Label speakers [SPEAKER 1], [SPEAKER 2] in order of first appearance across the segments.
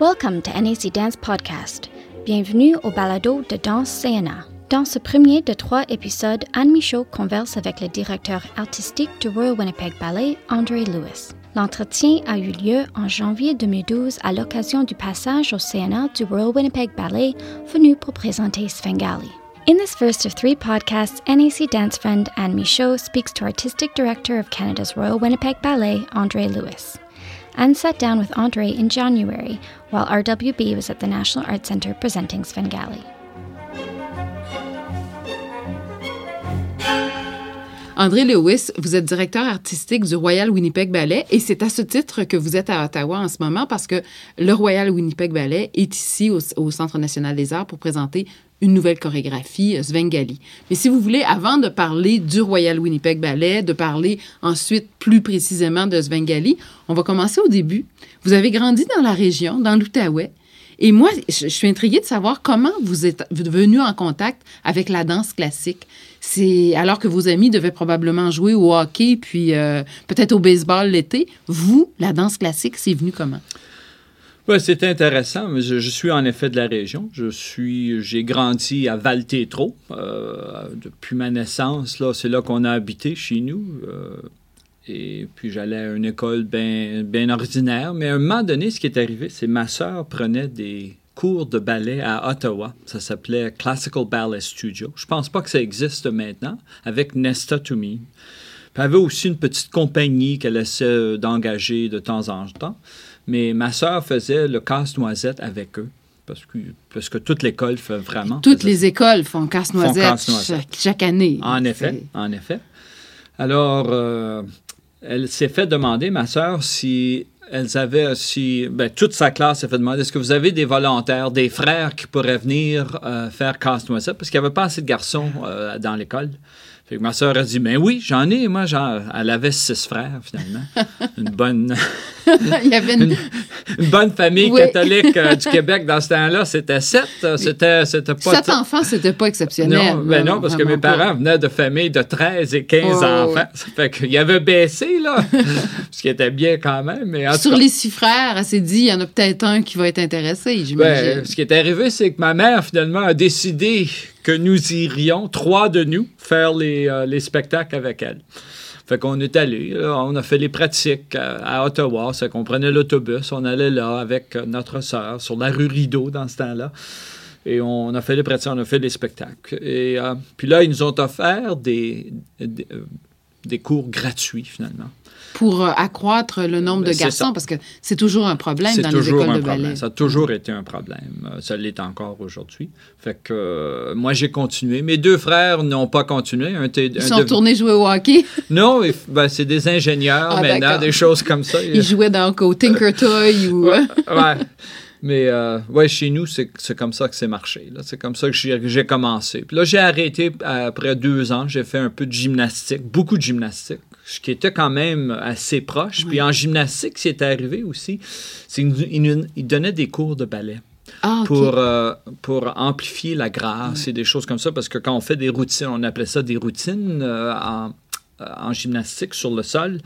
[SPEAKER 1] Welcome to NAC Dance Podcast. Bienvenue au balado de Danse CNA. Dans ce premier de trois épisodes, Anne Michaud converse avec le directeur artistique du Royal Winnipeg Ballet, André Lewis. L'entretien a eu lieu en janvier 2012 à l'occasion du passage au CNA du Royal Winnipeg Ballet venu pour présenter Svengali. In this first of three podcasts, NAC dance friend Anne Michaud speaks to Artistic Director of Canada's Royal Winnipeg Ballet, Andre Lewis. Anne sat down with Andre in January while RWB was at the National Arts Centre presenting Svengali.
[SPEAKER 2] André Lewis, vous êtes directeur artistique du Royal Winnipeg Ballet et c'est à ce titre que vous êtes à Ottawa en ce moment parce que le Royal Winnipeg Ballet est ici au, au Centre national des arts pour présenter une nouvelle chorégraphie, euh, Svengali. Mais si vous voulez, avant de parler du Royal Winnipeg Ballet, de parler ensuite plus précisément de Svengali, on va commencer au début. Vous avez grandi dans la région, dans l'Outaouais. Et moi, je, suis intriguée de savoir comment vous êtes venu en contact avec la danse classique. C'est alors que vos amis devaient probablement jouer au hockey puis euh, peut-être au baseball l'été. Vous, la danse classique, c'est venu comment?
[SPEAKER 3] C'est intéressant. Je, suis en effet de la région. Je suis, j'ai grandi à Val-Tétro. Euh, depuis ma naissance, là, c'est là qu'on a habité chez nous. Euh, et puis j'allais à une école bien ordinaire. Mais à un moment donné, ce qui est arrivé, c'est ma sœur prenait des cours de ballet à Ottawa. Ça s'appelait Classical Ballet Studio. Je pense pas que ça existe maintenant, avec Nesta Toomey. Elle avait aussi une petite compagnie qu'elle essaie d'engager de temps en temps. Mais ma sœur faisait le casse-noisette avec eux. Parce que, parce que toute l'école fait vraiment.
[SPEAKER 2] Toutes les écoles font casse-noisette casse chaque, chaque, année.
[SPEAKER 3] En effet, en effet. Alors, euh, elle s'est fait demander, ma sœur, si elles avaient aussi, ben, toute sa classe s'est fait demander est-ce que vous avez des volontaires, des frères qui pourraient venir euh, faire casse-noisette? Parce qu'il n'y avait pas assez de garçons euh, dans l'école. Fait que ma soeur a dit, ben oui, j'en ai. Moi, genre, elle avait six frères, finalement. Une bonne...
[SPEAKER 2] Il y avait une...
[SPEAKER 3] bonne famille oui. catholique euh, du Québec dans ce temps-là. C'était sept. C'était, c'était pas...
[SPEAKER 2] Sept enfants, c'était pas exceptionnel.
[SPEAKER 3] Non, ben non, parce que mes parents pas. venaient de familles de 13 et 15 oh, enfants. Ouais. Ça fait qu'il y avait baissé, là. ce qui était bien quand même. Mais
[SPEAKER 2] Sur cas... les six frères, elle s'est dit, il y en a peut-être un qui va être intéressé, j'imagine.
[SPEAKER 3] Ben, ce qui est arrivé, c'est que ma mère, finalement, a décidé que nous irions, trois de nous, faire les, euh, les spectacles avec elle. Fait qu'on est allé, on a fait les pratiques à, Ottawa, c'est qu'on prenait l'autobus, on allait là avec notre sœur sur la rue Rideau dans ce temps-là. Et on a fait les pratiques, on a fait les spectacles. Et euh, puis là, ils nous ont offert des, des cours gratuits, finalement
[SPEAKER 2] pour euh, accroître le nombre de garçons, parce que c'est toujours un problème dans les écoles de ballet.
[SPEAKER 3] Ça a toujours été un problème. Ça l'est encore aujourd'hui. Fait que euh, moi, j'ai continué. Mes deux frères n'ont pas continué. Un
[SPEAKER 2] Ils sont retournés jouer au hockey?
[SPEAKER 3] Non, ben, c'est des ingénieurs ah, maintenant, des choses comme ça.
[SPEAKER 2] Ils jouaient dans au Tinker Toy ou...
[SPEAKER 3] ouais. ouais. Mais euh, ouais, chez nous, c'est comme ça que c'est marché. C'est comme ça que j'ai commencé. Puis là, j'ai arrêté après deux ans. J'ai fait un peu de gymnastique, beaucoup de gymnastique ce qui était quand même assez proche. Oui. Puis en gymnastique, ce qui est arrivé aussi, c'est il donnait des cours de ballet.
[SPEAKER 2] Ah, okay.
[SPEAKER 3] pour, euh, pour amplifier la grâce oui. et des choses comme ça, parce que quand on fait des routines, on appelait ça des routines euh, en, en, gymnastique sur le sol,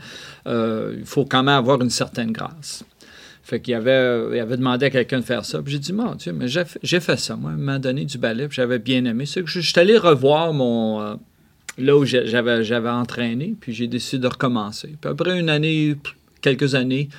[SPEAKER 3] euh, il faut quand même avoir une certaine grâce. Fait qu'il avait, il avait demandé à quelqu'un de faire ça. Puis j'ai dit, mon Dieu, mais j'ai fait ça, moi, à un moment donné, du ballet, puis j'avais bien aimé. C'est que je, je suis allé revoir mon, euh, là où j'avais, j'avais entraîné, puis j'ai décidé de recommencer. Puis après une année, quelques années,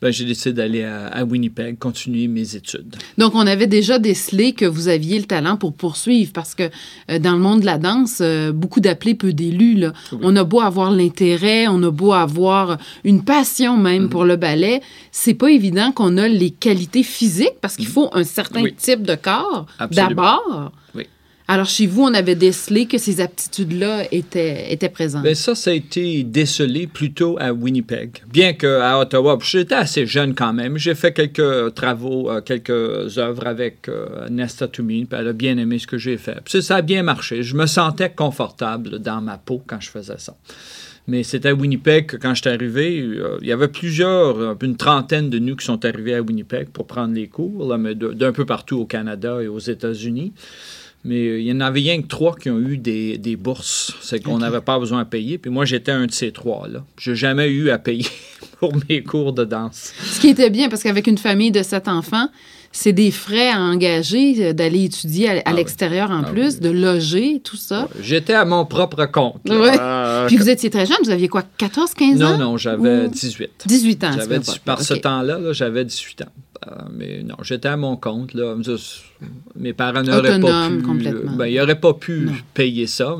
[SPEAKER 3] ben, j'ai décidé d'aller à, à, Winnipeg, continuer mes études.
[SPEAKER 2] Donc, on avait déjà décelé que vous aviez le talent pour poursuivre, parce que euh, dans le monde de la danse, euh, beaucoup d'appelés, peu d'élus. Là. Oui. On a beau avoir l'intérêt, on a beau avoir une passion même mm-hmm. pour le ballet, c'est pas évident qu'on a les qualités physiques, parce qu'il faut un certain oui. type de corps d'abord.
[SPEAKER 3] Oui.
[SPEAKER 2] Alors, chez vous, on avait décelé que ces aptitudes-là étaient, étaient présentes.
[SPEAKER 3] Bien, ça, ça a été décelé plutôt à Winnipeg. Bien qu'à Ottawa, j'étais assez jeune quand même. J'ai fait quelques travaux, euh, quelques œuvres avec euh, Nesta Toomey, puis elle a bien aimé ce que j'ai fait. Ça a bien marché. Je me sentais confortable dans ma peau quand je faisais ça. Mais c'était à Winnipeg que quand je suis arrivé, euh, il y avait plusieurs, une trentaine de nous qui sont arrivés à Winnipeg pour prendre les cours, d'un peu partout au Canada et aux États-Unis. Mais il y en avait rien que trois qui ont eu des, des bourses. C'est qu'on n'avait pas besoin de payer. Puis moi, j'étais un de ces trois-là. J'ai jamais eu à payer pour mes cours de danse.
[SPEAKER 2] Ce qui était bien, parce qu'avec une famille de sept enfants, c'est des frais à engager euh, d'aller étudier à, à
[SPEAKER 3] Ah oui.
[SPEAKER 2] l'extérieur en
[SPEAKER 3] Ah
[SPEAKER 2] plus,
[SPEAKER 3] oui.
[SPEAKER 2] de loger, tout ça.
[SPEAKER 3] J'étais à mon propre compte.
[SPEAKER 2] Ouais.
[SPEAKER 3] Euh,
[SPEAKER 2] Puis vous étiez très jeune, vous aviez quoi, 14, 15 ans?
[SPEAKER 3] non, non, j'avais
[SPEAKER 2] Ou-
[SPEAKER 3] 18.
[SPEAKER 2] 18 ans.
[SPEAKER 3] J'avais par ce temps-là, là, j'avais 18 ans. Euh, mais non, j'étais à mon compte. Là. Mes parents n'auraient pas pu. Ben, ils n'auraient pas pu
[SPEAKER 2] Non.
[SPEAKER 3] payer ça.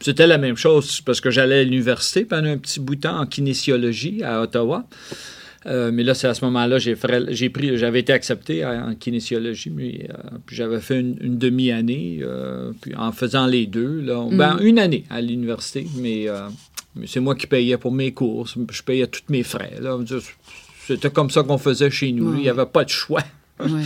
[SPEAKER 3] C'était la même chose parce que j'allais à l'université pendant un petit bout de temps en kinésiologie à Ottawa. Euh, mais là, c'est à ce moment-là, j'ai, pris, j'avais été accepté en kinésiologie, mais euh, puis j'avais fait une, une demi-année, euh, puis en faisant les deux, là,
[SPEAKER 2] Mm.
[SPEAKER 3] ben, une année à l'université, mais, euh, mais c'est moi qui payais pour mes cours, je payais tous mes frais. Là. C'était comme ça qu'on faisait chez nous.
[SPEAKER 2] Ouais.
[SPEAKER 3] Il n'y avait pas de choix.
[SPEAKER 2] Ouais.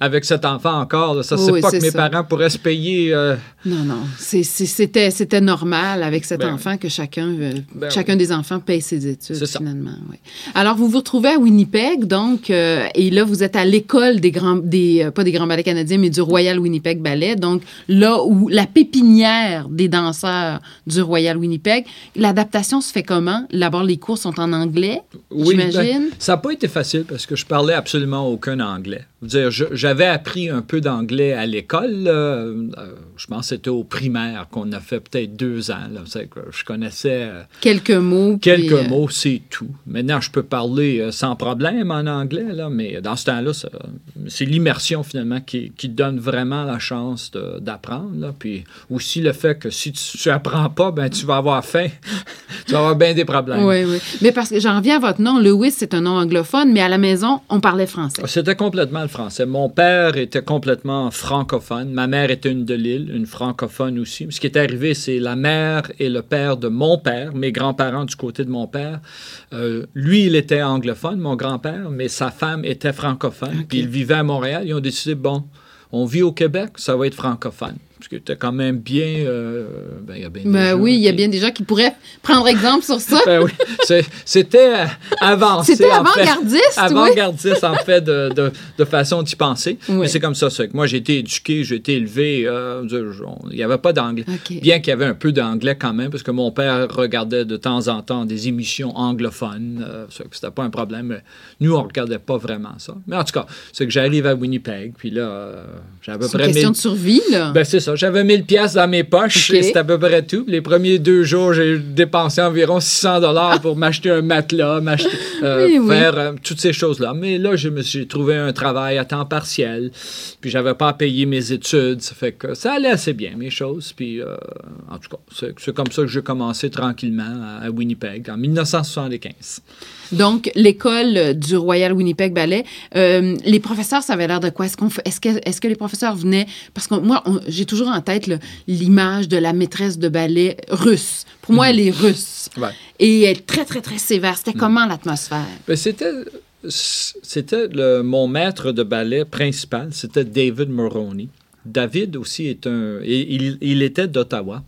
[SPEAKER 3] Avec cet enfant encore, là, ça,
[SPEAKER 2] Oui,
[SPEAKER 3] c'est pas que mes
[SPEAKER 2] ça.
[SPEAKER 3] parents pourraient se payer. euh,
[SPEAKER 2] Non, non. C'était normal avec cet
[SPEAKER 3] Ben
[SPEAKER 2] enfant que chacun, euh,
[SPEAKER 3] Ben
[SPEAKER 2] chacun des enfants paye ses études, finalement. oui. Alors, vous vous retrouvez à Winnipeg, donc, euh, et là, vous êtes à l'école des grands, des, euh, pas des grands ballets canadiens, mais du Royal Winnipeg Ballet, donc là où la pépinière des danseurs du Royal Winnipeg. L'adaptation se fait comment? D'abord, les cours sont en anglais,
[SPEAKER 3] Oui,
[SPEAKER 2] j'imagine?
[SPEAKER 3] ben, ça n'a pas été facile parce que je parlais absolument aucun anglais. Je veux dire, je- j'avais appris un peu d'anglais à l'école. Euh, je pense que c'était au primaire qu'on a fait peut-être deux ans. là. C'est que je connaissais euh,
[SPEAKER 2] Quelques mots.
[SPEAKER 3] quelques
[SPEAKER 2] euh,
[SPEAKER 3] mots, c'est tout. Maintenant, je peux parler sans problème en anglais, là, mais dans ce temps-là, ça- c'est l'immersion finalement qui, qui donne vraiment la chance d'apprendre. là. Puis aussi le fait que si tu n'apprends pas, ben, tu vas avoir faim. tu vas avoir bien des problèmes.
[SPEAKER 2] Oui, oui. Mais parce que j'en reviens à votre nom, Lewis, c'est un nom anglophone, mais à la maison, on parlait français.
[SPEAKER 3] C'était complètement le français. Mon père était complètement francophone. Ma mère était une de Lille, une francophone aussi. Ce qui est arrivé, c'est la mère et le père de mon père, mes grands-parents du côté de mon père. Euh, lui, il était anglophone, mon grand-père, mais sa femme était francophone. Puis il vivait à Montréal. Ils ont décidé, bon, on vit au Québec, ça va être francophone. Parce que c'était quand même bien... euh, ben, y a bien
[SPEAKER 2] Ben oui, il y a bien des gens qui pourraient prendre exemple sur ça.
[SPEAKER 3] Ben oui, c'était avancé.
[SPEAKER 2] C'était avant-gardiste, oui.
[SPEAKER 3] Avant-gardiste, en fait, de, de, de façon d'y penser.
[SPEAKER 2] Oui.
[SPEAKER 3] Mais c'est comme ça. c'est que moi, j'ai été éduqué, j'ai été élevé. euh, il n'y avait pas d'anglais. Bien qu'il y avait un peu d'anglais quand même, parce que mon père regardait de temps en temps des émissions anglophones. euh, c'était pas un problème. mais nous, on regardait pas vraiment ça. Mais en tout cas, c'est que j'arrive à Winnipeg, puis là, euh, j'ai à peu
[SPEAKER 2] C'est une question
[SPEAKER 3] 1000
[SPEAKER 2] de survie, là.
[SPEAKER 3] ben, c'est ça. J'avais 1000 pièces dans mes poches et c'était à peu près tout. Les premiers deux jours, j'ai dépensé environ 600 dollars pour m'acheter un matelas, m'acheter, euh,
[SPEAKER 2] Oui, oui.
[SPEAKER 3] faire euh, toutes ces choses-là. Mais là, je me suis trouvé un travail à temps partiel. Puis j'avais pas à payer mes études. Ça fait que ça allait assez bien, mes choses. Puis, euh, en tout cas, c'est, c'est comme ça que j'ai commencé tranquillement à, à Winnipeg en 1975.
[SPEAKER 2] Donc, l'école du Royal Winnipeg Ballet, euh, les professeurs, ça avait l'air de quoi? Est-ce, qu'on fait- est-ce, que, est-ce que les professeurs venaient... Parce que moi, on- j'ai toujours en tête là, l'image de la maîtresse de ballet russe. Pour moi, elle est russe.
[SPEAKER 3] Ouais.
[SPEAKER 2] Et elle est très, très, très sévère. C'était comment l'atmosphère?
[SPEAKER 3] Ben, c'était c'était le- mon maître de ballet principal, c'était David Moroney. David aussi est un. il était d'Ottawa.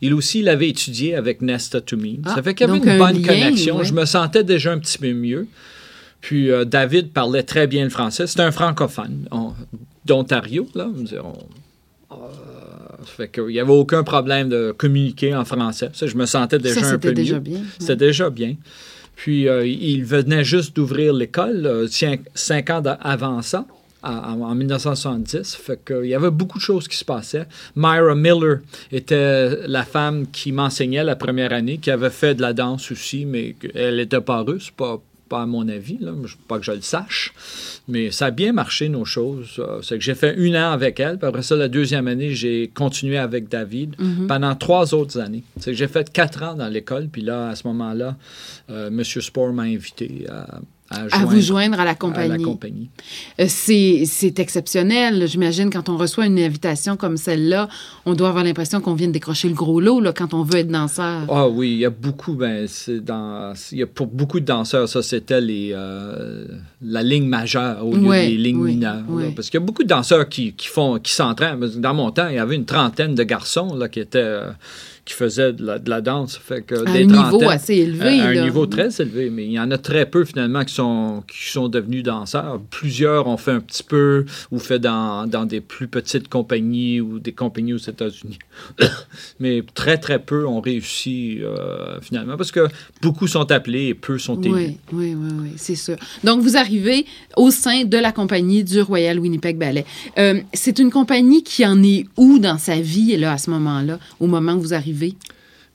[SPEAKER 3] Il aussi, il avait étudié avec Nesta Toomey.
[SPEAKER 2] Ah,
[SPEAKER 3] ça fait qu'il y avait une
[SPEAKER 2] un
[SPEAKER 3] bonne
[SPEAKER 2] lien,
[SPEAKER 3] connexion. Je me sentais déjà un petit peu mieux. Puis euh, David parlait très bien le français. C'était un francophone on- d'Ontario, là. On- euh, ça fait qu'il n'y avait aucun problème de communiquer en français. Ça, je me sentais déjà
[SPEAKER 2] ça,
[SPEAKER 3] un peu
[SPEAKER 2] déjà
[SPEAKER 3] mieux.
[SPEAKER 2] bien.
[SPEAKER 3] C'était déjà bien. Puis, euh, il venait juste d'ouvrir l'école, cinq, cinq ans avant ça, en, en 1970. Fait que, il y avait beaucoup de choses qui se passaient. Myra Miller était la femme qui m'enseignait la première année, qui avait fait de la danse aussi, mais elle n'était pas russe, pas, pas à mon avis, là, pas que je le sache. Mais ça a bien marché, nos choses. Euh, C'est que j'ai fait un an avec elle, puis après ça, la deuxième année, j'ai continué avec David pendant trois autres années. C'est que j'ai fait quatre ans dans l'école, puis là, à ce moment-là, euh, M. Sport m'a invité à, à,
[SPEAKER 2] vous joindre à la compagnie. Euh, C'est exceptionnel. J'imagine quand on reçoit une invitation comme celle-là, on doit avoir l'impression qu'on vient de décrocher le gros lot là, quand on veut être danseur.
[SPEAKER 3] Ah oui, il y a beaucoup, ben, c'est dans, il y a pour beaucoup de danseurs, ça c'était les, euh, la ligne majeure au lieu des lignes
[SPEAKER 2] oui,
[SPEAKER 3] mineures. là. parce qu'il y a beaucoup de danseurs qui, qui font, qui s'entraînent. Dans mon temps, il y avait une trentaine de garçons là, qui étaient, euh, qui faisaient de la, de la danse. Fait que
[SPEAKER 2] À
[SPEAKER 3] des
[SPEAKER 2] un niveau assez élevé.
[SPEAKER 3] à un
[SPEAKER 2] là.
[SPEAKER 3] niveau très élevé, mais il y en a très peu finalement qui sont, qui sont devenus danseurs. Plusieurs ont fait un petit peu ou fait dans, dans des plus petites compagnies ou des compagnies aux États-Unis. mais très, très peu ont réussi euh, finalement parce que beaucoup sont appelés et peu sont élus.
[SPEAKER 2] Oui, oui, oui, oui, c'est sûr. Donc, vous arrivez au sein de la compagnie du Royal Winnipeg Ballet. Euh, c'est une compagnie qui en est où dans sa vie, là, à ce moment-là, au moment où vous arrivez?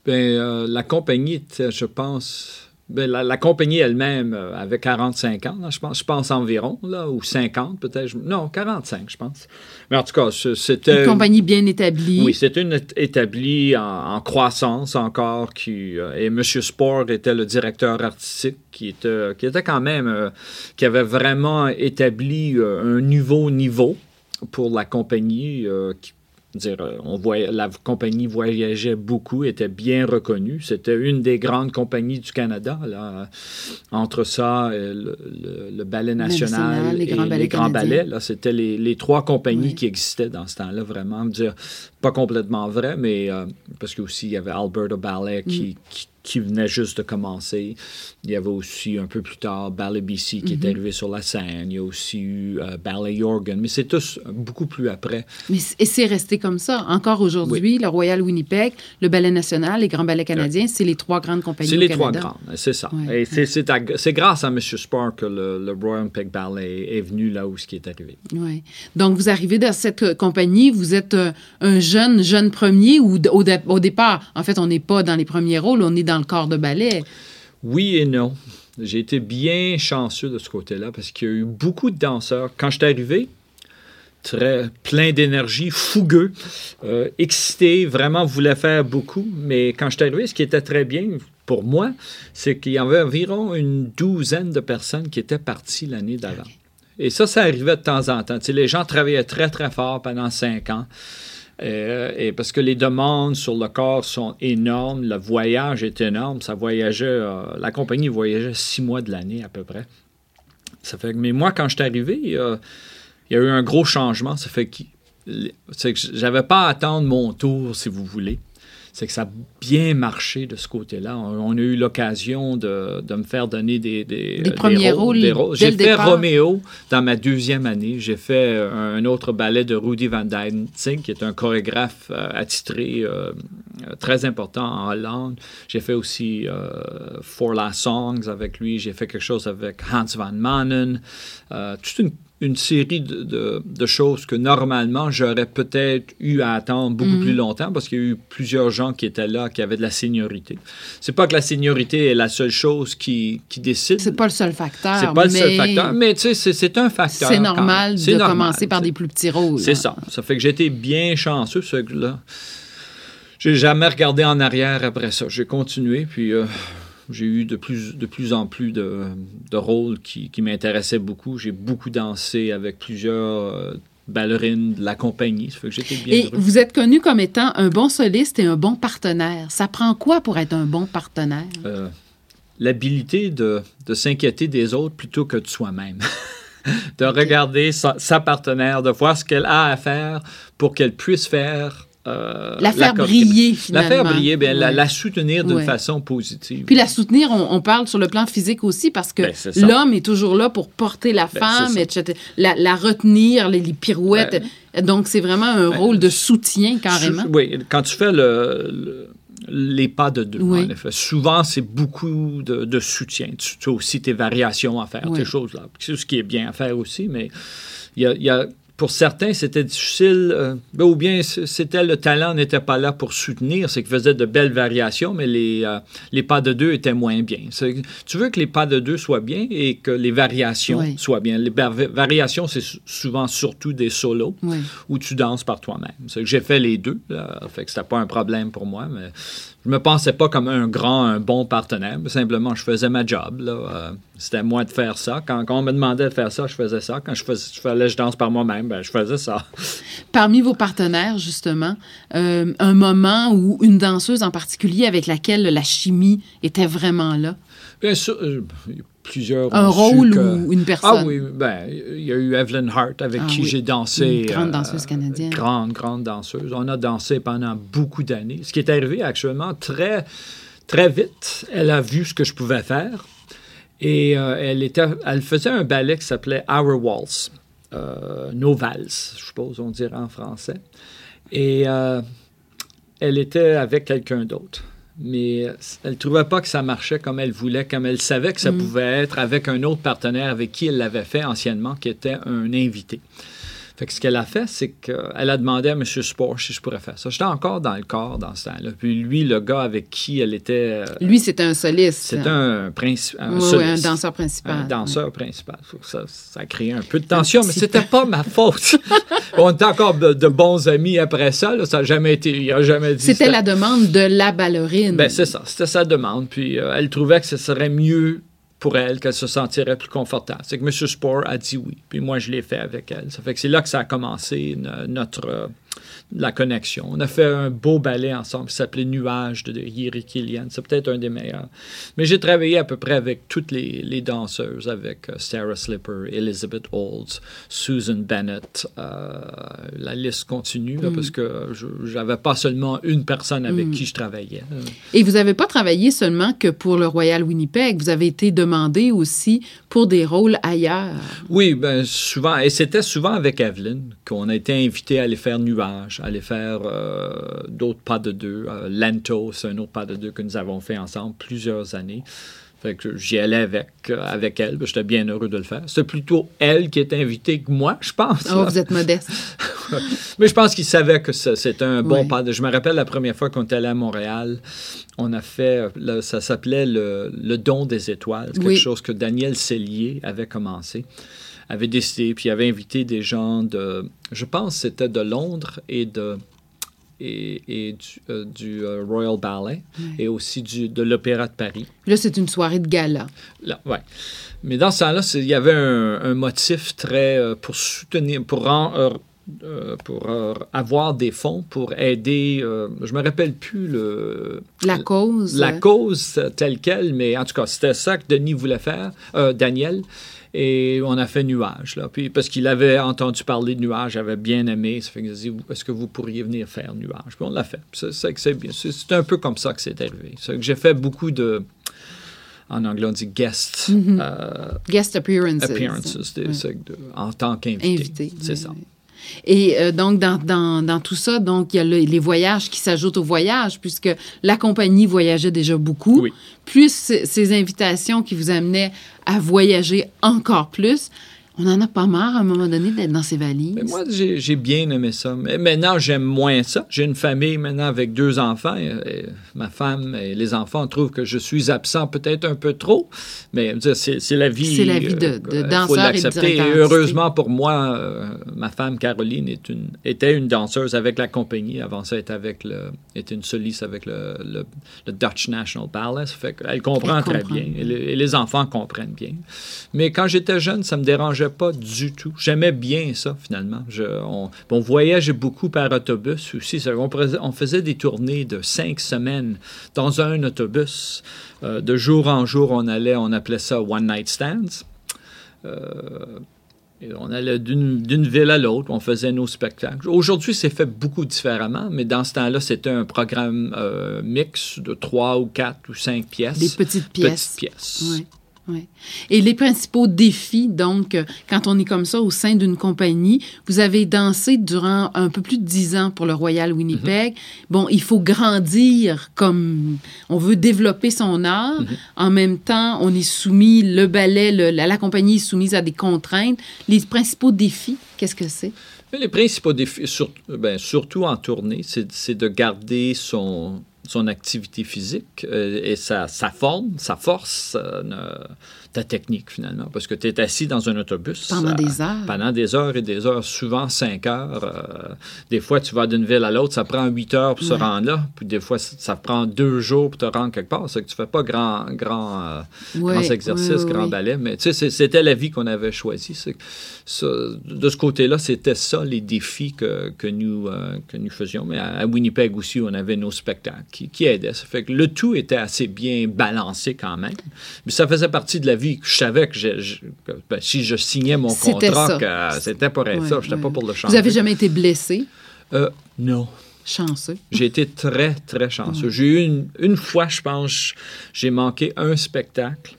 [SPEAKER 3] Ben, euh, la compagnie je pense. ben, la, la compagnie elle-même euh, avait 45 ans, là, je pense, je pense environ, là, ou 50 peut-être. je- Non, 45, je pense. Mais en tout cas, c'était.
[SPEAKER 2] Une compagnie bien établie.
[SPEAKER 3] Oui, c'est une établie en, en croissance encore. Qui, euh, et M. Sport était le directeur artistique qui était, qui était quand même. euh, qui avait vraiment établi un nouveau niveau pour la compagnie. qui- dire, euh, on voyait, la compagnie voyageait beaucoup, était bien reconnue. C'était une des grandes compagnies du Canada. Là, entre ça, euh, le, le- le Ballet national,
[SPEAKER 2] national, les
[SPEAKER 3] et
[SPEAKER 2] grands ballets
[SPEAKER 3] les grands ballets. Là, c'était les, les trois compagnies
[SPEAKER 2] Oui.
[SPEAKER 3] qui existaient dans ce temps-là, vraiment. Dire, pas complètement vrai, mais euh, parce qu'aussi, il y avait Alberta Ballet
[SPEAKER 2] Mm.
[SPEAKER 3] qui, qui, venait juste de commencer. Il y avait aussi, un peu plus tard, Ballet BC qui
[SPEAKER 2] Mm-hmm.
[SPEAKER 3] est arrivé sur la scène. Il y a aussi eu euh, Ballet Yorgan, mais c'est tous beaucoup plus après.
[SPEAKER 2] Mais et c'est resté comme ça. Encore aujourd'hui, le Royal Winnipeg, le Ballet national, les grands ballets canadiens, c'est les trois grandes compagnies
[SPEAKER 3] C'est les trois grandes, c'est ça. Et c'est- grâce à M. Spar que le, le Royal Winnipeg Ballet est venu là où ce qui est arrivé.
[SPEAKER 2] Oui. Donc, vous arrivez dans cette euh, compagnie, vous êtes euh, un jeune, jeune premier ou au, au départ, en fait, on n'est pas dans les premiers rôles, on est dans le corps de ballet?
[SPEAKER 3] Oui et non. J'ai été bien chanceux de ce côté-là parce qu'il y a eu beaucoup de danseurs. Quand je suis arrivé, très plein d'énergie, fougueux, euh, excité, vraiment voulait faire beaucoup. Mais quand je suis arrivé, ce qui était très bien pour moi, c'est qu'il y avait environ une douzaine de personnes qui étaient parties l'année d'avant. Et ça, ça arrivait de temps en temps. Les gens travaillaient très, très fort pendant cinq ans. Euh, et parce que les demandes sur le corps sont énormes, le voyage est énorme. Ça voyageait, euh, la compagnie voyageait six mois de l'année à peu près. Ça fait mais moi, quand je suis arrivé, euh, il y a eu un gros changement. Ça fait que, que j'avais pas à attendre mon tour, si vous voulez. C'est que ça a bien marché de ce côté-là. On, on a eu l'occasion de, de me faire donner des, des,
[SPEAKER 2] Des premiers rôles
[SPEAKER 3] J'ai fait
[SPEAKER 2] départ.
[SPEAKER 3] Roméo dans ma deuxième année. J'ai fait euh, un autre ballet de Rudy Van Dijk, qui est un chorégraphe euh, attitré euh, très important en Hollande. J'ai fait aussi euh, For Last Songs avec lui. J'ai fait quelque chose avec Hans van Manen. Toute une, une série de, de- de choses que normalement j'aurais peut-être eu à attendre beaucoup plus longtemps parce qu'il y a eu plusieurs gens qui étaient là, qui avaient de la seniorité. C'est pas que la seniorité est la seule chose qui, qui décide.
[SPEAKER 2] C'est pas le seul facteur.
[SPEAKER 3] C'est pas le seul facteur, mais tu sais, c'est- un facteur.
[SPEAKER 2] C'est normal de
[SPEAKER 3] normal,
[SPEAKER 2] commencer par des plus petits rôles.
[SPEAKER 3] C'est ça. Ça fait que été bien chanceux, ce là J'ai jamais regardé en arrière après ça. J'ai continué, puis euh, j'ai eu de plus, de plus en plus de, de rôles qui, qui m'intéressaient beaucoup. J'ai beaucoup dansé avec plusieurs euh, ballerines de la compagnie. Ça fait que j'étais bien
[SPEAKER 2] Et
[SPEAKER 3] heureux.
[SPEAKER 2] vous êtes connu comme étant un bon soliste et un bon partenaire. Ça prend quoi pour être un bon partenaire?
[SPEAKER 3] Euh, L'habilité de, de s'inquiéter des autres plutôt que de soi-même. de regarder sa, sa partenaire, de voir ce qu'elle a à faire pour qu'elle puisse faire. Euh,
[SPEAKER 2] La faire briller,
[SPEAKER 3] La
[SPEAKER 2] finalement.
[SPEAKER 3] faire briller, bien, la,
[SPEAKER 2] Ouais.
[SPEAKER 3] la soutenir d'une
[SPEAKER 2] Ouais.
[SPEAKER 3] façon positive.
[SPEAKER 2] Puis la soutenir, on, on parle sur le plan physique aussi parce que
[SPEAKER 3] Ben,
[SPEAKER 2] l'homme est toujours là pour porter la
[SPEAKER 3] Ben,
[SPEAKER 2] femme, etc. La, la retenir, les, les pirouettes. Donc, c'est vraiment un
[SPEAKER 3] Ben,
[SPEAKER 2] rôle de soutien, carrément.
[SPEAKER 3] Oui, quand tu fais le- le- les pas de deux,
[SPEAKER 2] Oui.
[SPEAKER 3] en effet. Souvent, c'est beaucoup de, de soutien. Tu, tu as aussi tes variations à faire,
[SPEAKER 2] Oui.
[SPEAKER 3] ces choses-là. C'est ce qui est bien à faire aussi, mais il y a, il y a- pour certains, c'était difficile, euh, ben, ou bien c'était le talent n'était pas là pour soutenir, c'est qu'ils faisaient de belles variations, mais les, euh, les pas de deux étaient moins bien. Tu veux que les pas de deux soient bien et que les variations
[SPEAKER 2] Oui.
[SPEAKER 3] soient bien. Les var- variations, c'est sou- souvent surtout des solos
[SPEAKER 2] Oui.
[SPEAKER 3] où tu danses par toi-même. J'ai fait les deux, là, fait que c'était pas un problème pour moi, mais je me pensais pas comme un grand, un bon partenaire, simplement je faisais ma job. Là, euh, c'était à moi de faire ça. Quand, quand on me demandait de faire ça, je faisais ça. Quand je faisais, je fallait que je danse par moi-même, ben, je faisais ça.
[SPEAKER 2] Parmi vos partenaires, justement, euh, un moment où une danseuse en particulier avec laquelle la chimie était vraiment là?
[SPEAKER 3] Bien sûr, euh, plusieurs.
[SPEAKER 2] Un rôle ou une personne?
[SPEAKER 3] Ah oui, ben, il y a eu Evelyn Hart avec
[SPEAKER 2] Ah
[SPEAKER 3] qui
[SPEAKER 2] oui.
[SPEAKER 3] j'ai dansé.
[SPEAKER 2] Une grande danseuse canadienne.
[SPEAKER 3] Grande, grande danseuse. On a dansé pendant beaucoup d'années. Ce qui est arrivé actuellement très, très vite, elle a vu ce que je pouvais faire et euh, elle, était, elle faisait un ballet qui s'appelait Our Waltz, euh, Nos Valses, je suppose on dirait en français. Et euh, elle était avec quelqu'un d'autre. Mais elle ne trouvait pas que ça marchait comme elle voulait, comme elle savait que ça
[SPEAKER 2] Mm.
[SPEAKER 3] pouvait être avec un autre partenaire avec qui elle l'avait fait anciennement, qui était un invité. Fait que ce qu'elle a fait, c'est qu'elle a demandé à M. Sport si je pourrais faire ça. J'étais encore dans le corps dans ce temps-là. Puis lui, le gars avec qui elle était, euh,
[SPEAKER 2] Lui, c'était un soliste.
[SPEAKER 3] c'était un, princi- un,
[SPEAKER 2] Oui, oui, un
[SPEAKER 3] soliste.
[SPEAKER 2] danseur principal.
[SPEAKER 3] Un danseur principal. Ça, ça a créé un peu de tension, mais c'était pas ma faute. On était encore de, de bons amis après ça. là. Ça n'a jamais été. Il a jamais dit.
[SPEAKER 2] C'était la demande de la ballerine.
[SPEAKER 3] Ben, c'est ça. C'était sa demande. Puis euh, elle trouvait que ce serait mieux pour elle, qu'elle se sentirait plus confortable. C'est que M. Spore a dit oui. Puis moi, je l'ai fait avec elle. Ça fait que c'est là que ça a commencé no- notre. La connexion. On a fait un beau ballet ensemble qui s'appelait Nuage de Yeri Killian. C'est peut-être un des meilleurs. Mais j'ai travaillé à peu près avec toutes les, les danseuses, avec euh, Sarah Slipper, Elizabeth Olds, Susan Bennett. Euh, la liste continue, là, parce que je n'avais pas seulement une personne avec qui je travaillais.
[SPEAKER 2] Et vous n'avez pas travaillé seulement que pour le Royal Winnipeg. Vous avez été demandé aussi pour des rôles ailleurs.
[SPEAKER 3] Oui, ben souvent, et c'était souvent avec Evelyn qu'on a été invité à aller faire Nuage, à aller faire euh, d'autres pas de deux. Euh, Lento, c'est un autre pas de deux que nous avons fait ensemble plusieurs années. Fait que j'y allais avec, euh, avec elle, j'étais bien heureux de le faire. C'est plutôt elle qui est invitée que moi, je pense.
[SPEAKER 2] Oh, vous êtes modeste.
[SPEAKER 3] Mais je pense qu'il savait que c'était un bon
[SPEAKER 2] Ouais.
[SPEAKER 3] pas de. Je me rappelle la première fois qu'on était allé à Montréal, on a fait, ça s'appelait le, le don des étoiles, quelque
[SPEAKER 2] Oui.
[SPEAKER 3] chose que Daniel Cellier avait commencé, avait décidé, puis il avait invité des gens de, je pense c'était de Londres et de et, et du, euh, du, euh, Royal Ballet et aussi du, de l'Opéra de Paris.
[SPEAKER 2] Là, c'est une soirée de gala.
[SPEAKER 3] Là, ouais. Mais dans ce temps-là, il y avait un, un motif très euh, pour soutenir, pour, euh, pour avoir des fonds pour aider. je me rappelle plus le
[SPEAKER 2] La cause.
[SPEAKER 3] la cause telle quelle, mais en tout cas, c'était ça que Denis voulait faire, Daniel. Et on a fait Nuage, là. Puis, parce qu'il avait entendu parler de Nuage, avait bien aimé. Ça fait qu'il a dit Est-ce que vous pourriez venir faire Nuage? Puis on l'a fait. C'est- que un peu comme ça que c'est arrivé. C'est que j'ai fait beaucoup de. En anglais, on dit guest euh,
[SPEAKER 2] Guest appearances.
[SPEAKER 3] appearances de-
[SPEAKER 2] Ouais.
[SPEAKER 3] c'est de- en tant qu'invité.
[SPEAKER 2] Invité.
[SPEAKER 3] C'est
[SPEAKER 2] oui,
[SPEAKER 3] ça.
[SPEAKER 2] oui. Et euh, donc, dans, dans, dans tout ça, donc il y a le- les voyages qui s'ajoutent aux voyages, puisque la compagnie voyageait déjà beaucoup.
[SPEAKER 3] Oui.
[SPEAKER 2] Plus ces invitations qui vous amenaient à voyager encore plus. On en a pas marre à un moment donné d'être dans ces valises.
[SPEAKER 3] Mais moi, j'ai bien aimé ça. Mais maintenant, j'aime moins ça. J'ai une famille maintenant avec deux enfants. Et, et ma femme et les enfants trouvent que je suis absent peut-être un peu trop. Mais c'est la vie.
[SPEAKER 2] C'est la vie de-
[SPEAKER 3] euh,
[SPEAKER 2] de
[SPEAKER 3] il faut
[SPEAKER 2] danseur et
[SPEAKER 3] l'accepter.
[SPEAKER 2] directeur
[SPEAKER 3] Et heureusement pour moi, euh, ma femme Caroline est une, était une danseuse avec la compagnie. Avant ça, elle était, avec le, était une soliste avec le, le- le Dutch National Ballet. Fait qu'elle comprend
[SPEAKER 2] Elle
[SPEAKER 3] très bien. Et, et les enfants comprennent bien. Mais quand j'étais jeune, ça me dérangeait pas du tout. J'aimais bien ça, finalement. Je, on, on voyageait beaucoup par autobus aussi. On, faisait- on faisait des tournées de cinq semaines dans un autobus. Euh, de jour en jour, on allait, on appelait ça One Night Stands. Euh, et on allait d'une d'une ville à l'autre, on faisait nos spectacles. Aujourd'hui, c'est fait beaucoup différemment, mais dans ce temps-là, c'était un programme euh, mix de trois ou quatre ou cinq pièces.
[SPEAKER 2] Des petites pièces.
[SPEAKER 3] Petites pièces.
[SPEAKER 2] Oui, oui. Et les principaux défis, donc, euh, quand on est comme ça au sein d'une compagnie, vous avez dansé durant un peu plus de dix ans pour le Royal Winnipeg. Bon, il faut grandir comme on veut développer son art. En même temps, on est soumis, le ballet, le- la, la compagnie est soumise à des contraintes. Les principaux défis, qu'est-ce que c'est?
[SPEAKER 3] Les principaux défis, sur- ben, surtout en tournée, c'est de garder son, son activité physique euh, et sa, sa forme, sa force, euh, ta technique, finalement, parce que tu es assis dans un autobus.
[SPEAKER 2] Pendant des heures.
[SPEAKER 3] Pendant des heures et des heures, souvent cinq heures. euh, des fois, tu vas d'une ville à l'autre, ça prend huit heures pour se rendre là, puis des fois, ça prend deux jours pour te rendre quelque part. C'est que tu fais pas grand, grand, euh,
[SPEAKER 2] Ouais,
[SPEAKER 3] grands exercices,
[SPEAKER 2] ouais, ouais,
[SPEAKER 3] grand ballet, mais tu sais, c'est- c'était la vie qu'on avait choisie. De ce côté-là, c'était ça les défis que, que, nous, euh, que nous faisions. Mais à, à Winnipeg aussi, on avait nos spectacles qui, qui aidaient. Ça fait que le tout était assez bien balancé quand même. Mais ça faisait partie de la vie. Je savais que, je- ben, si je signais mon contrat, c'était pour être
[SPEAKER 2] Ouais,
[SPEAKER 3] ça. Je n'étais
[SPEAKER 2] ouais.
[SPEAKER 3] pas pour le changer.
[SPEAKER 2] Vous avez jamais été blessé?
[SPEAKER 3] Euh, non.
[SPEAKER 2] Chanceux.
[SPEAKER 3] J'ai été très, très chanceux. J'ai eu une, une fois, je pense, j'ai manqué un spectacle.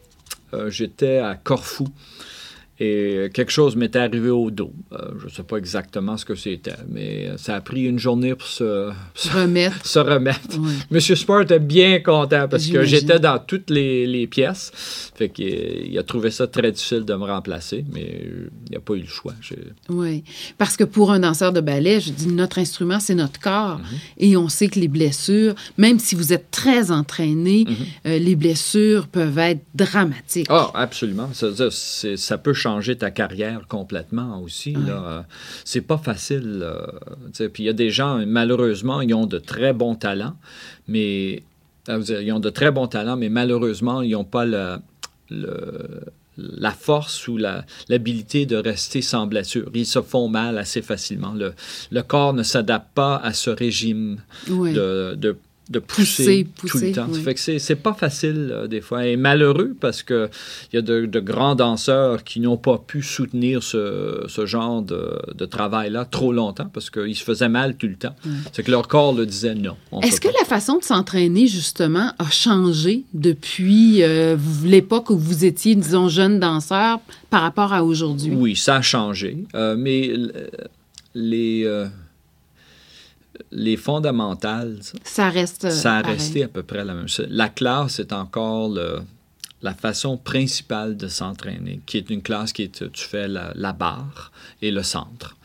[SPEAKER 3] Euh, J'étais à Corfou et quelque chose m'était arrivé au dos. Euh, je ne sais pas exactement ce que c'était, mais ça a pris une journée pour se, se-
[SPEAKER 2] Remettre.
[SPEAKER 3] se remettre.
[SPEAKER 2] Ouais.
[SPEAKER 3] Monsieur Sport était bien content parce que j'étais dans toutes les, les pièces. Fait qu'il il a trouvé ça très difficile de me remplacer, mais il n'a pas eu le choix.
[SPEAKER 2] Oui. Parce que pour un danseur de ballet, je dis, notre instrument, c'est notre corps.
[SPEAKER 3] Mhm.
[SPEAKER 2] Et on sait que les blessures, même si vous êtes très entraîné,
[SPEAKER 3] Mhm.
[SPEAKER 2] euh, les blessures peuvent être dramatiques.
[SPEAKER 3] Ah, absolument. Ça peut changer ta carrière complètement aussi. là. C'est pas facile. Puis il y a des gens, malheureusement, ils ont de très bons talents, mais dire, ils ont de très bons talents, mais malheureusement, ils n'ont pas le, le- la force ou l'habilité de rester sans blessure. Ils se font mal assez facilement. Le, le corps ne s'adapte pas à ce régime
[SPEAKER 2] Oui.
[SPEAKER 3] de, de, de pousser,
[SPEAKER 2] Pousser,
[SPEAKER 3] tout le temps.
[SPEAKER 2] oui.
[SPEAKER 3] Ça fait que c'est, pas facile euh, des fois et malheureux parce que il y a de, de grands danseurs qui n'ont pas pu soutenir ce, ce genre de, de travail-là trop longtemps parce qu'ils se faisaient mal tout le temps. C'est que leur corps le disait non. on
[SPEAKER 2] Est-ce que
[SPEAKER 3] pas.
[SPEAKER 2] la façon de s'entraîner, justement, a changé depuis euh, l'époque où vous étiez, disons, jeune danseur par rapport à aujourd'hui?
[SPEAKER 3] Oui, ça a changé, euh, mais les les fondamentales, ça,
[SPEAKER 2] reste. euh,
[SPEAKER 3] Ça a resté à peu près la même chose. La classe est encore le- la façon principale de s'entraîner, qui est une classe qui est, tu fais la, la barre et le centre.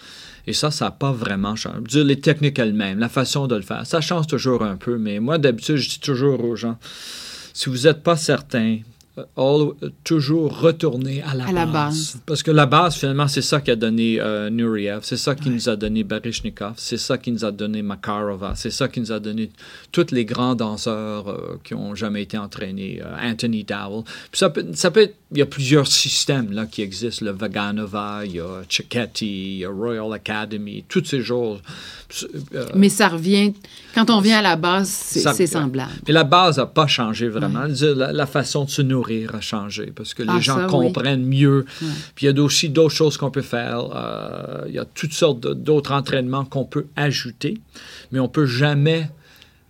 [SPEAKER 3] Et ça, ça n'a pas vraiment changé. Les techniques elles-mêmes, la façon de le faire, ça change toujours un peu, mais moi, d'habitude, je dis toujours aux gens, si vous n'êtes pas certain, euh, all- euh, toujours retourner à la,
[SPEAKER 2] À la base.
[SPEAKER 3] Parce que la base, finalement, c'est ça qui a donné euh, Nureyev, c'est ça qui nous a donné Baryshnikov, c'est ça qui nous a donné Makarova, c'est ça qui nous a donné tous les grands danseurs euh, qui ont jamais été entraînés, euh, Anthony Dowell. Puis ça peut, ça peut être, il y a plusieurs systèmes là, qui existent, le Vaganova, il y a Cicchetti, il y a Royal Academy, tous ces choses.
[SPEAKER 2] Mais ça revient. Quand on vient à la base, c'est semblable.
[SPEAKER 3] mais la base n'a pas changé vraiment. La façon de se nourrir a changé parce que les
[SPEAKER 2] Ah,
[SPEAKER 3] gens
[SPEAKER 2] ça, oui.
[SPEAKER 3] comprennent mieux. Puis il y a aussi d'autres choses qu'on peut faire. Euh, il y a toutes sortes d'autres entraînements qu'on peut ajouter, mais on peut jamais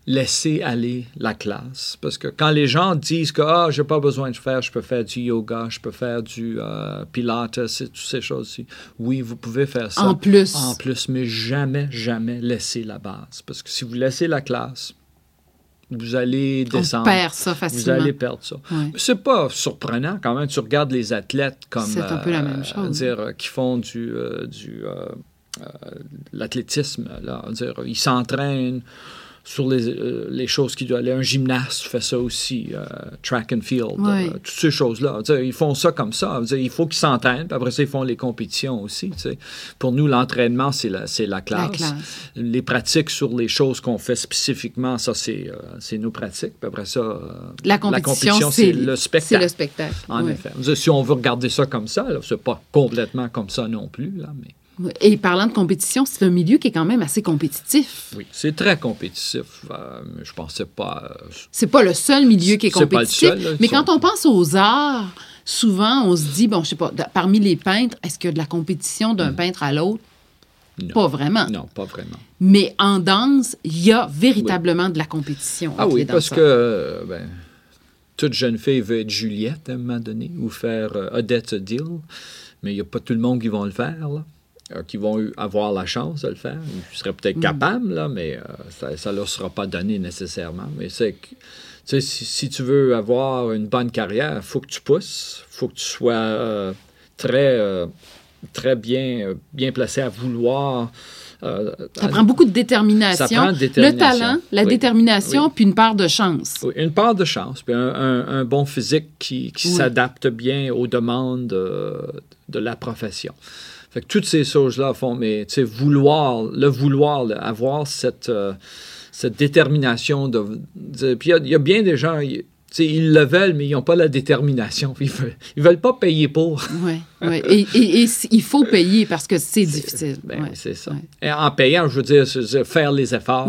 [SPEAKER 3] laisser aller la classe. Parce que quand les gens disent que ah, j'ai pas besoin de faire, je peux faire du yoga, je peux faire du euh, pilates, c'est- toutes ces choses-ci. Oui, vous pouvez faire ça.
[SPEAKER 2] En plus.
[SPEAKER 3] En plus, mais jamais, jamais laisser la base. Parce que si vous laissez la classe, vous allez
[SPEAKER 2] On
[SPEAKER 3] descendre.
[SPEAKER 2] perd ça
[SPEAKER 3] Vous
[SPEAKER 2] facilement.
[SPEAKER 3] allez perdre ça.
[SPEAKER 2] Ouais.
[SPEAKER 3] C'est pas surprenant quand même. Tu regardes les athlètes comme.
[SPEAKER 2] C'est un peu la même chose.
[SPEAKER 3] dire, euh, qui font du. euh, du euh, euh, l'athlétisme, là. Dire, ils s'entraînent sur les, euh, les choses qui doivent aller. Un gymnaste fait ça aussi, euh, track and field, euh, toutes ces choses-là. Ils font ça comme ça. Dire, il faut qu'ils s'entraînent, puis après ça, ils font les compétitions aussi. tu sais. Pour nous, l'entraînement, c'est la, c'est la classe.
[SPEAKER 2] La classe.
[SPEAKER 3] Les pratiques sur les choses qu'on fait spécifiquement, ça, c'est, c'est nos pratiques. Puis après ça,
[SPEAKER 2] La compétition,
[SPEAKER 3] c'est
[SPEAKER 2] c'est
[SPEAKER 3] le
[SPEAKER 2] C'est
[SPEAKER 3] spectacle.
[SPEAKER 2] le spectacle.
[SPEAKER 3] En
[SPEAKER 2] oui.
[SPEAKER 3] effet. Dire, Si on veut regarder ça comme ça, c'est pas complètement comme ça non plus, là, mais.
[SPEAKER 2] Et parlant de compétition, c'est un milieu qui est quand même assez compétitif.
[SPEAKER 3] oui, c'est très compétitif. euh, je pensais pas. euh,
[SPEAKER 2] C'est pas le seul milieu qui est
[SPEAKER 3] C'est pas le
[SPEAKER 2] compétitif.
[SPEAKER 3] seul, là,
[SPEAKER 2] mais
[SPEAKER 3] sont-
[SPEAKER 2] quand on pense aux arts, souvent on se dit, bon, je sais pas, parmi les peintres, est-ce qu'il y a de la compétition d'un peintre à l'autre?
[SPEAKER 3] Non.
[SPEAKER 2] Pas vraiment.
[SPEAKER 3] non, pas vraiment.
[SPEAKER 2] Mais en danse, il y a véritablement de la compétition.
[SPEAKER 3] Ah
[SPEAKER 2] entre
[SPEAKER 3] oui,
[SPEAKER 2] les
[SPEAKER 3] parce que euh, ben, toute jeune fille veut être Juliette à un moment donné ou faire euh, Odette Deal, mais il n'y a pas tout le monde qui va le faire, là, euh, qui vont avoir la chance de le faire. Ils seraient peut-être capables, là, mais euh, ça ne leur sera pas donné nécessairement. Mais c'est que, tu sais, si, si tu veux avoir une bonne carrière, il faut que tu pousses, il faut que tu sois euh, très, très bien, bien placé à vouloir
[SPEAKER 2] ça prend beaucoup de détermination.
[SPEAKER 3] Ça prend détermination.
[SPEAKER 2] Le talent, la
[SPEAKER 3] Oui.
[SPEAKER 2] détermination,
[SPEAKER 3] Oui.
[SPEAKER 2] puis une part de chance.
[SPEAKER 3] Oui, une part de chance, puis un, un- un bon physique qui, s'adapte bien aux demandes de, de la profession. Fait que toutes ces choses-là font, mais vouloir, le vouloir, là, avoir cette, euh, cette détermination de. de- puis il y a- il y, a bien des gens, ils, le veulent, mais ils n'ont pas la détermination. Ils veulent, ils veulent pas payer pour.
[SPEAKER 2] Oui, oui. Et, et- et c- il faut payer parce que c'est difficile.
[SPEAKER 3] Ben,
[SPEAKER 2] Ouais.
[SPEAKER 3] c'est ça.
[SPEAKER 2] Ouais.
[SPEAKER 3] Et en payant, je veux dire, c'est- c'est faire les efforts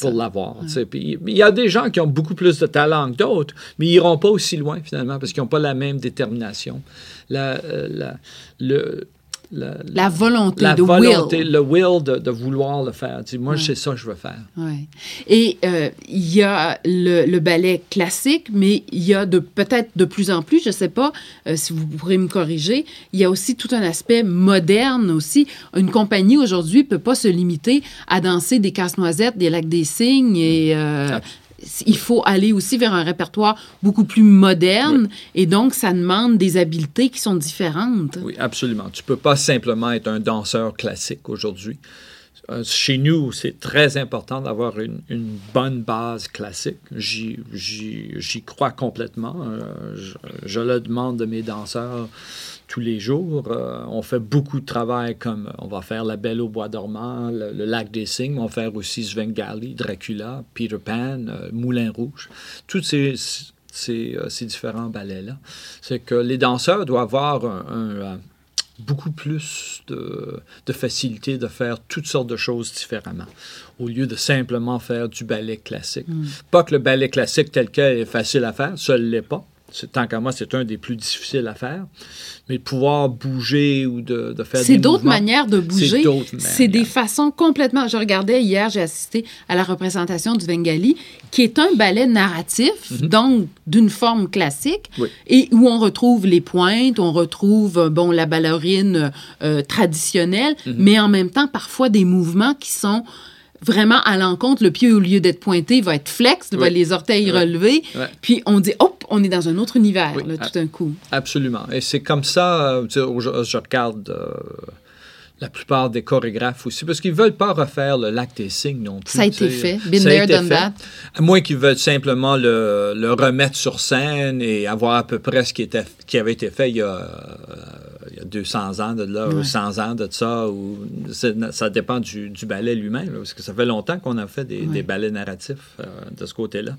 [SPEAKER 3] pour l'avoir. il y a des gens qui ont beaucoup plus de talent que d'autres, mais ils n'iront pas aussi loin finalement parce qu'ils n'ont pas la même détermination. La, euh, la- le, la,
[SPEAKER 2] La volonté,
[SPEAKER 3] la
[SPEAKER 2] de
[SPEAKER 3] volonté,
[SPEAKER 2] will.
[SPEAKER 3] le will de, de vouloir le faire. Tu sais, moi, c'est ça que je veux faire.
[SPEAKER 2] Ouais. Et euh, il y a le, le ballet classique, mais il y a de peut-être de plus en plus, je ne sais pas euh, si vous pourrez me corriger, il y a aussi tout un aspect moderne aussi. Une compagnie aujourd'hui ne peut pas se limiter à danser des casse-noisettes, des lacs des cygnes et euh, il faut aller aussi vers un répertoire beaucoup plus moderne et donc ça demande des habiletés qui sont différentes.
[SPEAKER 3] Oui, absolument. Tu peux pas simplement être un danseur classique aujourd'hui. Euh, Chez nous, c'est très important d'avoir une, une bonne base classique. J'y crois complètement. Euh, je, je le demande de mes danseurs tous les jours. Euh, on fait beaucoup de travail comme on va faire La Belle au Bois dormant, le, le Lac des Cygnes, on va faire aussi Svengali, Dracula, Peter Pan, euh, Moulin Rouge. Tous ces, ces, euh, ces différents ballets-là. C'est que les danseurs doivent avoir un- un, beaucoup plus de, de facilité de faire toutes sortes de choses différemment, au lieu de simplement faire du ballet classique. Pas que le ballet classique tel quel est facile à faire, ça ne l'est pas. Tant qu'à moi, c'est un des plus difficiles à faire. Mais de pouvoir bouger ou de, de faire des
[SPEAKER 2] C'est d'autres manières de bouger.
[SPEAKER 3] C'est d'autres
[SPEAKER 2] C'est des façons complètement. Je regardais hier, j'ai assisté à la représentation du Vengali, qui est un ballet narratif, donc d'une forme classique,
[SPEAKER 3] Mhm. Oui.
[SPEAKER 2] et où on retrouve les pointes, on retrouve euh, bon la ballerine euh, traditionnelle,
[SPEAKER 3] Mhm.
[SPEAKER 2] mais en même temps parfois des mouvements qui sont vraiment à l'encontre. Le pied, au lieu d'être pointé, va être flex, va
[SPEAKER 3] Oui.
[SPEAKER 2] les orteils relevés. Puis on dit, hop, on est dans un autre univers,
[SPEAKER 3] Oui.
[SPEAKER 2] là, tout d'un coup.
[SPEAKER 3] Absolument. Et c'est comme ça, euh, je regarde euh, la plupart des chorégraphes aussi, parce qu'ils ne veulent pas refaire le lac des signes non plus.
[SPEAKER 2] Ça a été fait. Been there, done
[SPEAKER 3] fait.
[SPEAKER 2] that.
[SPEAKER 3] À moins qu'ils veulent simplement le, le remettre sur scène et avoir à peu près ce qui, était, qui avait été fait il y a, euh, il y a 200 ans de là, ou 100 ans de ça, ou ça dépend du, du ballet lui-même, parce que ça fait longtemps qu'on a fait des, des ballets narratifs euh, de ce côté-là.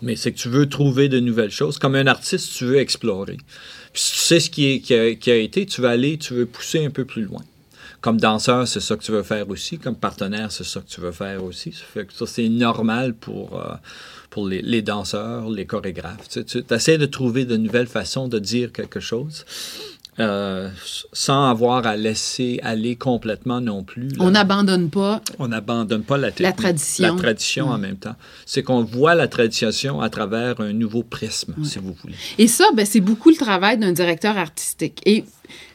[SPEAKER 3] Mais c'est que tu veux trouver de nouvelles choses. Comme un artiste, tu veux explorer. Puis si tu sais ce qui, est, qui, a, qui a été, tu veux aller, tu veux pousser un peu plus loin. Comme danseur, c'est ça que tu veux faire aussi. Comme partenaire, c'est ça que tu veux faire aussi. Ça fait que ça, c'est normal pour, euh, pour les, les danseurs, les chorégraphes. Tu, tu essaies de trouver de nouvelles façons de dire quelque chose. euh, sans avoir à laisser aller complètement non plus. là.
[SPEAKER 2] On n'abandonne pas
[SPEAKER 3] On n'abandonne pas la,
[SPEAKER 2] tradition.
[SPEAKER 3] La tradition en même temps. C'est qu'on voit la tradition à travers un nouveau prisme, si vous voulez.
[SPEAKER 2] Et ça, ben, c'est beaucoup le travail d'un directeur artistique. Et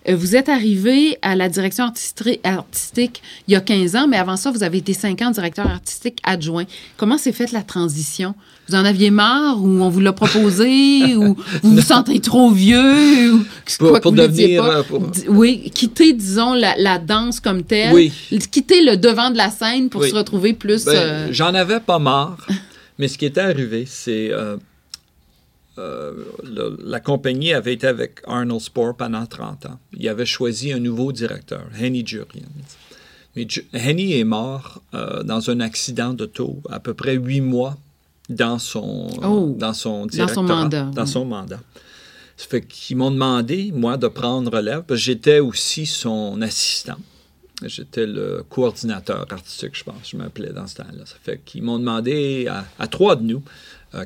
[SPEAKER 2] vous êtes arrivé à la direction artistique il y a 15 ans, mais avant ça, vous avez été 5 ans directeur artistique adjoint. Comment s'est faite la transition? Vous en aviez marre ou on vous l'a proposé ou vous vous sentez trop vieux ou
[SPEAKER 3] Pour-
[SPEAKER 2] quoi que
[SPEAKER 3] pour
[SPEAKER 2] vous
[SPEAKER 3] devenir,
[SPEAKER 2] pas?
[SPEAKER 3] euh, pour-
[SPEAKER 2] Di- Oui, quitter, disons, la, la danse comme telle.
[SPEAKER 3] Oui.
[SPEAKER 2] Quitter le devant de la scène pour
[SPEAKER 3] Oui.
[SPEAKER 2] se retrouver plus...
[SPEAKER 3] Ben,
[SPEAKER 2] euh,
[SPEAKER 3] J'en avais pas marre, mais ce qui était arrivé, c'est euh, euh, le- la compagnie avait été avec Arnold Sport pendant 30 ans. Il avait choisi un nouveau directeur, Henny Jurian. Mais Henny est mort euh, dans un accident d'auto à peu près huit mois dans son,
[SPEAKER 2] Oh.
[SPEAKER 3] dans son
[SPEAKER 2] Dans son
[SPEAKER 3] directorat,
[SPEAKER 2] mandat,
[SPEAKER 3] Dans
[SPEAKER 2] oui.
[SPEAKER 3] son mandat. Ça fait qu'ils m'ont demandé, moi, de prendre relève, parce que j'étais aussi son assistant. J'étais le coordinateur artistique, je pense, je m'appelais dans ce temps-là. Ça fait qu'ils m'ont demandé à, à trois de nous,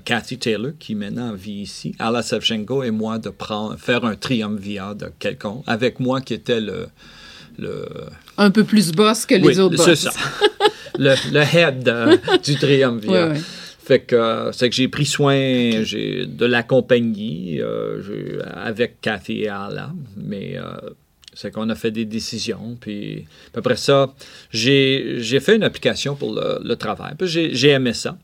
[SPEAKER 3] Cathy Taylor, qui maintenant vit ici, Ala Sevchenko et moi, de prendre, faire un triumvirat de quelconque, avec moi qui était le... le
[SPEAKER 2] un peu plus boss que les
[SPEAKER 3] oui,
[SPEAKER 2] autres boss.
[SPEAKER 3] c'est ça. le, le head euh, du triumvirat.
[SPEAKER 2] Ouais.
[SPEAKER 3] Fait que euh, c'est que j'ai pris soin de la compagnie euh, avec Cathy et Ala, mais euh, c'est qu'on a fait des décisions. Puis, après ça, j'ai, fait une application pour le, le travail. Puis j'ai, j'ai aimé ça.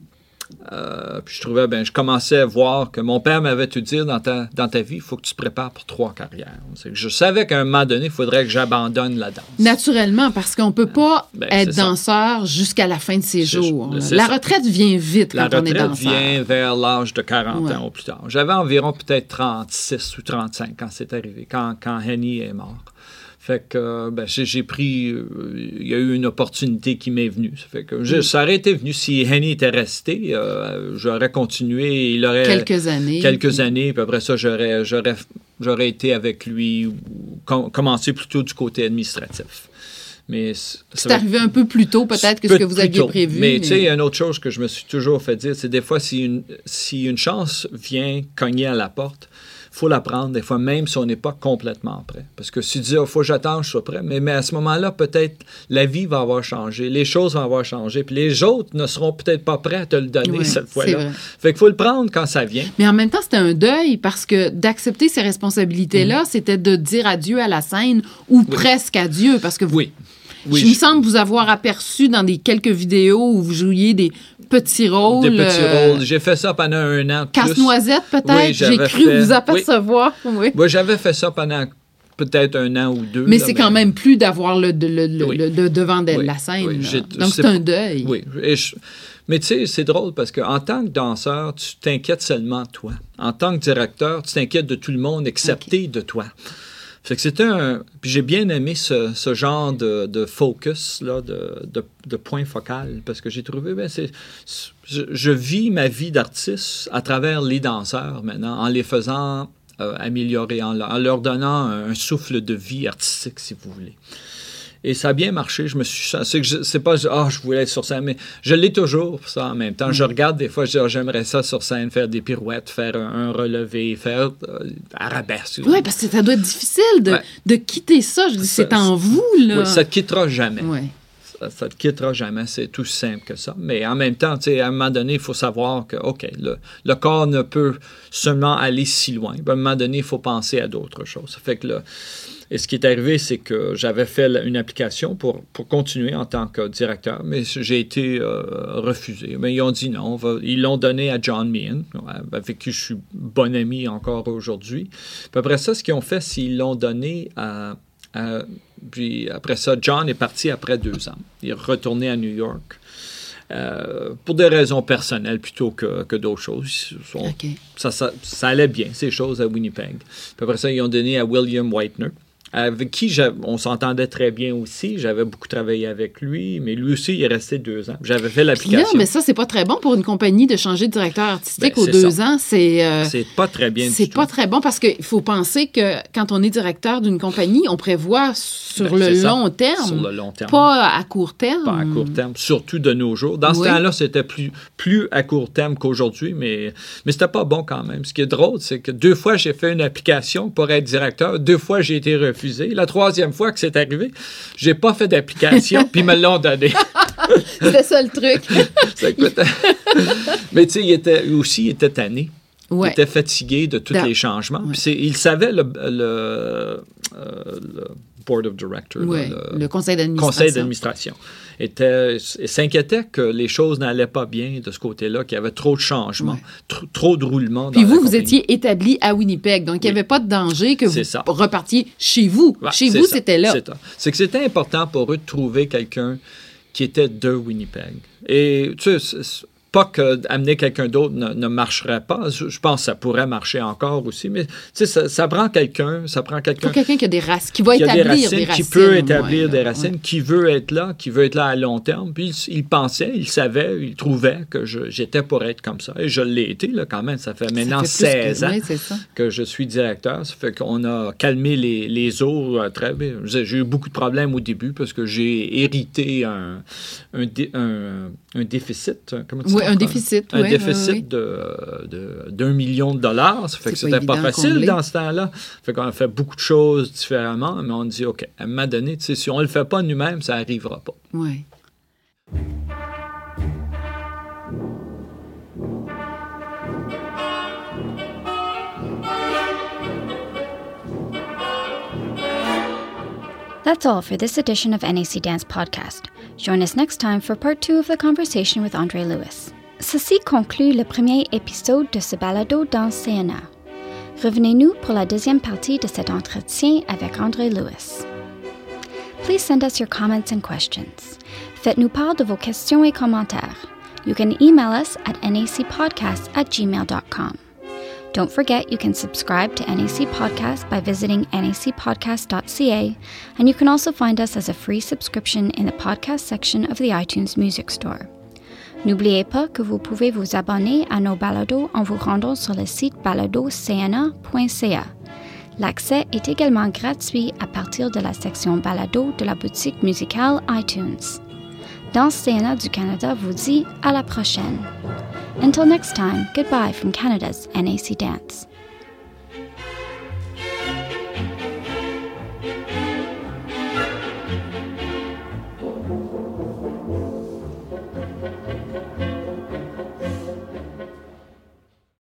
[SPEAKER 3] Euh, puis je trouvais, ben, je commençais à voir que mon père m'avait tout dit dans ta, dans ta vie, il faut que tu te prépares pour trois carrières. je savais qu'à un moment donné, il faudrait que j'abandonne la danse.
[SPEAKER 2] Naturellement, parce qu'on ne peut pas ben, être danseur jusqu'à la fin de ses jours. La retraite vient vite quand on est danseur.
[SPEAKER 3] La retraite vient vers l'âge de 40 ans ou plus tard. J'avais environ peut-être 36 ou 35 quand c'est arrivé, quand, quand Henny est mort. Fait que ben, j'ai pris. Euh, il y a eu une opportunité qui m'est venue. Ça fait que ça aurait été venu si Henny était resté. Euh, j'aurais continué. Il aurait.
[SPEAKER 2] Quelques années.
[SPEAKER 3] Quelques années. Puis après ça, j'aurais, j'aurais, j'aurais été avec lui, ou commencé plutôt du côté administratif.
[SPEAKER 2] Mais c'est arrivé un peu plus tôt, peut-être, que ce que vous aviez prévu.
[SPEAKER 3] Mais, tu sais, il y a une autre chose que je me suis toujours fait dire, c'est des fois, si une, si une chance vient cogner à la porte, faut la prendre, des fois, même si on n'est pas complètement prêt. Parce que si tu dis, il oh, faut que j'attende, je sois prêt, mais, mais à ce moment-là, peut-être la vie va avoir changé, les choses vont avoir changé, puis les autres ne seront peut-être pas prêts à te le donner cette fois-là. Fait qu'il faut le prendre quand ça vient.
[SPEAKER 2] Mais en même temps, c'était un deuil parce que d'accepter ces responsabilités-là, mm-hmm. c'était de dire adieu à la scène ou presque adieu parce que vous,
[SPEAKER 3] oui.
[SPEAKER 2] Oui, je me semble vous avoir aperçu dans des quelques vidéos où vous jouiez des petits rôles.
[SPEAKER 3] Des petits euh, rôles. J'ai fait ça pendant un an.
[SPEAKER 2] Casse-noisette, peut-être? J'ai cru vous apercevoir. Oui.
[SPEAKER 3] Moi, j'avais fait ça pendant peut-être un an ou deux.
[SPEAKER 2] Mais c'est quand même plus d'avoir le, le, devant de la scène. Donc, c'est un deuil.
[SPEAKER 3] Oui. Mais tu sais, c'est drôle parce qu'en tant que danseur, tu t'inquiètes seulement de toi. En tant que directeur, tu t'inquiètes de tout le monde, excepté de toi. Fait que c'était un. Puis j'ai bien aimé ce, ce genre de, de, focus, là, de, de, de, point focal, parce que j'ai trouvé, ben, c'est. Je, vis ma vie d'artiste à travers les danseurs maintenant, en les faisant euh, améliorer, en, leur donnant un souffle de vie artistique, si vous voulez. Et ça a bien marché. Je me suis c'est pas ah je voulais être sur scène, mais je l'ai toujours ça en même temps. Je mm. regarde des fois, je dis ah, j'aimerais ça sur scène, faire des pirouettes, faire un, relevé, faire euh, arabesque.
[SPEAKER 2] Oui, parce que ça doit être difficile de, de quitter ça. Je dis c'est en vous là.
[SPEAKER 3] Oui, ça te quittera jamais. Ouais. Ça, te quittera jamais. C'est tout simple que ça. Mais en même temps, à un moment donné, il faut savoir que, OK, le, le, corps ne peut seulement aller si loin. À un moment donné, il faut penser à d'autres choses. Ça fait que là, et ce qui est arrivé, c'est que j'avais fait une application pour, pour continuer en tant que directeur, mais j'ai été euh, refusé. Mais ils ont dit non. ils l'ont donné à John Meehan, avec qui je suis bon ami encore aujourd'hui. Puis après ça, ce qu'ils ont fait, c'est qu'ils l'ont donné à, Puis après ça, John est parti après deux ans. Il est retourné à New York. Euh, pour des raisons personnelles plutôt que, que d'autres choses. Ça, ça, ça, allait bien, ces choses à Winnipeg. Puis après ça, ils ont donné à William Whitener avec qui on s'entendait très bien aussi. J'avais beaucoup travaillé avec lui, mais lui aussi, il est resté deux ans. J'avais fait l'application.
[SPEAKER 2] mais ça, c'est pas très bon pour une compagnie de changer de directeur artistique ben, aux deux ans. C'est
[SPEAKER 3] euh, c'est pas très bien.
[SPEAKER 2] C'est pas très bon parce qu'il faut penser que quand on est directeur d'une compagnie, on prévoit sur, ben, le long terme,
[SPEAKER 3] sur le long terme.
[SPEAKER 2] Pas à court terme.
[SPEAKER 3] Pas à court terme, surtout de nos jours. Dans ce temps-là, c'était plus, plus à court terme qu'aujourd'hui, mais, mais c'était pas bon quand même. Ce qui est drôle, c'est que deux fois, j'ai fait une application pour être directeur. Deux fois, j'ai été refusé la troisième fois que c'est arrivé, j'ai pas fait d'application, puis ils me l'ont donné.
[SPEAKER 2] C'était ça le truc.
[SPEAKER 3] Mais tu sais, il était aussi, il était tanné. Il était fatigué de tous les changements. il savait le, euh, le, board of directors,
[SPEAKER 2] le, conseil
[SPEAKER 3] d'administration s'inquiétait que les choses n'allaient pas bien de ce côté-là, qu'il y avait trop de changements, trop de roulements.
[SPEAKER 2] Puis vous, vous étiez établi à Winnipeg, donc il n'y avait pas de danger que vous repartiez chez vous. chez vous, c'était là.
[SPEAKER 3] C'est que c'était important pour eux de trouver quelqu'un qui était de Winnipeg. Et tu sais, pas qu'amener quelqu'un d'autre ne, marcherait pas. Je, pense que ça pourrait marcher encore aussi, mais ça, ça prend quelqu'un, ça prend quelqu'un...
[SPEAKER 2] quelqu'un qui a des racines, qui va établir des racines.
[SPEAKER 3] Qui peut établir des racines, qui veut être là, qui veut être là à long terme. Puis il, pensait, il savait, il trouvait que j'étais pour être comme ça. Et je l'ai été, là, quand même. Ça fait maintenant 16 ans que je suis directeur. Ça fait qu'on a calmé les, les eaux euh, très bien. J'ai eu beaucoup de problèmes au début parce que j'ai hérité un, un, un, déficit. Comment
[SPEAKER 2] oui, un déficit.
[SPEAKER 3] Un déficit de, d'un million de dollars. Ça fait que c'était pas facile dans ce temps-là. Ça fait qu'on a fait beaucoup de choses différemment, mais on dit, OK, à un moment donné, si on ne le fait pas nous-mêmes, ça n'arrivera pas.
[SPEAKER 2] Oui.
[SPEAKER 1] That's all for this edition of NAC Dance Podcast. Join us next time for part two of the conversation with Andre Lewis. Ceci conclut le premier épisode de ce balado dans CNA. Revenez-nous pour la deuxième partie de cet entretien avec André Lewis. Please send us your comments and questions. Faites-nous part de vos questions et commentaires. You can email us at nacpodcast at gmail.com. Don't forget you can subscribe to NAC Podcast by visiting nacpodcast.ca, and you can also find us as a free subscription in the podcast section of the iTunes Music Store. N'oubliez pas que vous pouvez vous abonner à nos balados en vous rendant sur le site baladocna.ca. L'accès est également gratuit à partir de la section balado de la boutique musicale iTunes. Danse CNA du Canada vous dit à la prochaine. Until next time, goodbye from Canada's NAC Dance.